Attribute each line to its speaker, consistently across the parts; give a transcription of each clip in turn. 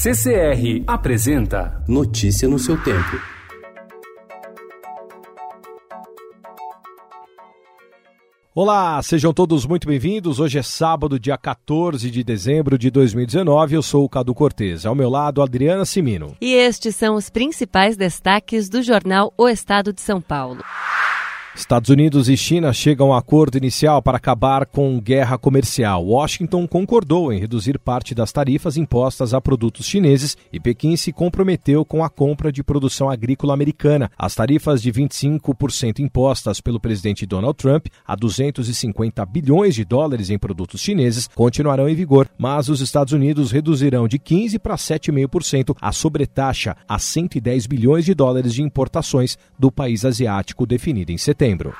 Speaker 1: CCR apresenta
Speaker 2: Notícia no seu tempo.
Speaker 3: Olá, sejam todos muito bem-vindos. Hoje é sábado, dia 14 de dezembro de 2019. Eu sou o Cadu Cortez. Ao meu lado, Adriana Simino.
Speaker 4: E estes são os principais destaques do jornal O Estado de São Paulo.
Speaker 3: Estados Unidos e China chegam a acordo inicial para acabar com guerra comercial. Washington concordou em reduzir parte das tarifas impostas a produtos chineses e Pequim se comprometeu com a compra de produção agrícola americana. As tarifas de 25% impostas pelo presidente Donald Trump a 250 bilhões de dólares em produtos chineses continuarão em vigor, mas os Estados Unidos reduzirão de 15 para 7,5% a sobretaxa a 110 bilhões de dólares de importações do país asiático definida em setembro setembro.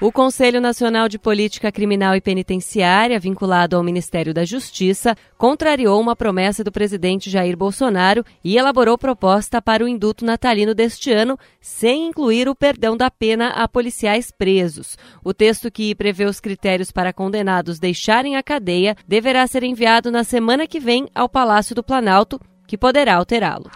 Speaker 4: O Conselho Nacional de Política Criminal e Penitenciária, vinculado ao Ministério da Justiça, contrariou uma promessa do presidente Jair Bolsonaro e elaborou proposta para o induto natalino deste ano, sem incluir o perdão da pena a policiais presos. O texto que prevê os critérios para condenados deixarem a cadeia deverá ser enviado na semana que vem ao Palácio do Planalto, que poderá alterá-lo.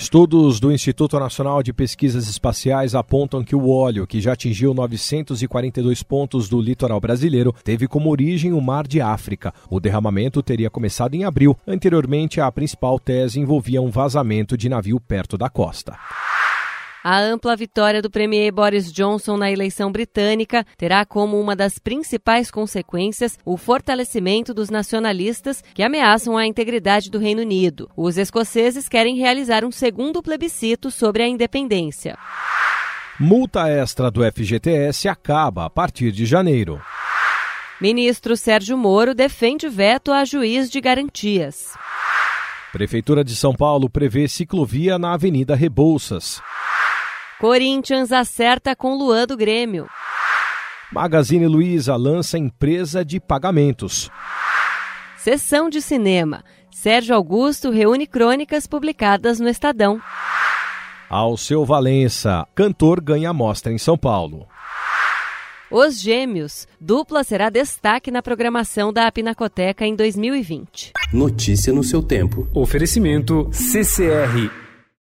Speaker 3: Estudos do Instituto Nacional de Pesquisas Espaciais apontam que o óleo, que já atingiu 942 pontos do litoral brasileiro, teve como origem o Mar de África. O derramamento teria começado em abril. Anteriormente, a principal tese envolvia um vazamento de navio perto da costa.
Speaker 4: A ampla vitória do premier Boris Johnson na eleição britânica terá como uma das principais consequências o fortalecimento dos nacionalistas que ameaçam a integridade do Reino Unido. Os escoceses querem realizar um segundo plebiscito sobre a independência.
Speaker 3: Multa extra do FGTS acaba a partir de janeiro.
Speaker 4: Ministro Sérgio Moro defende veto a juiz de garantias.
Speaker 3: Prefeitura de São Paulo prevê ciclovia na Avenida Rebouças.
Speaker 4: Corinthians acerta com Luan do Grêmio.
Speaker 3: Magazine Luiza lança empresa de pagamentos.
Speaker 4: Sessão de cinema. Sérgio Augusto reúne crônicas publicadas no Estadão.
Speaker 3: Alceu Valença, cantor ganha mostra em São Paulo.
Speaker 4: Os Gêmeos. Dupla será destaque na programação da Pinacoteca em 2020.
Speaker 2: Notícia no seu tempo.
Speaker 1: Oferecimento CCR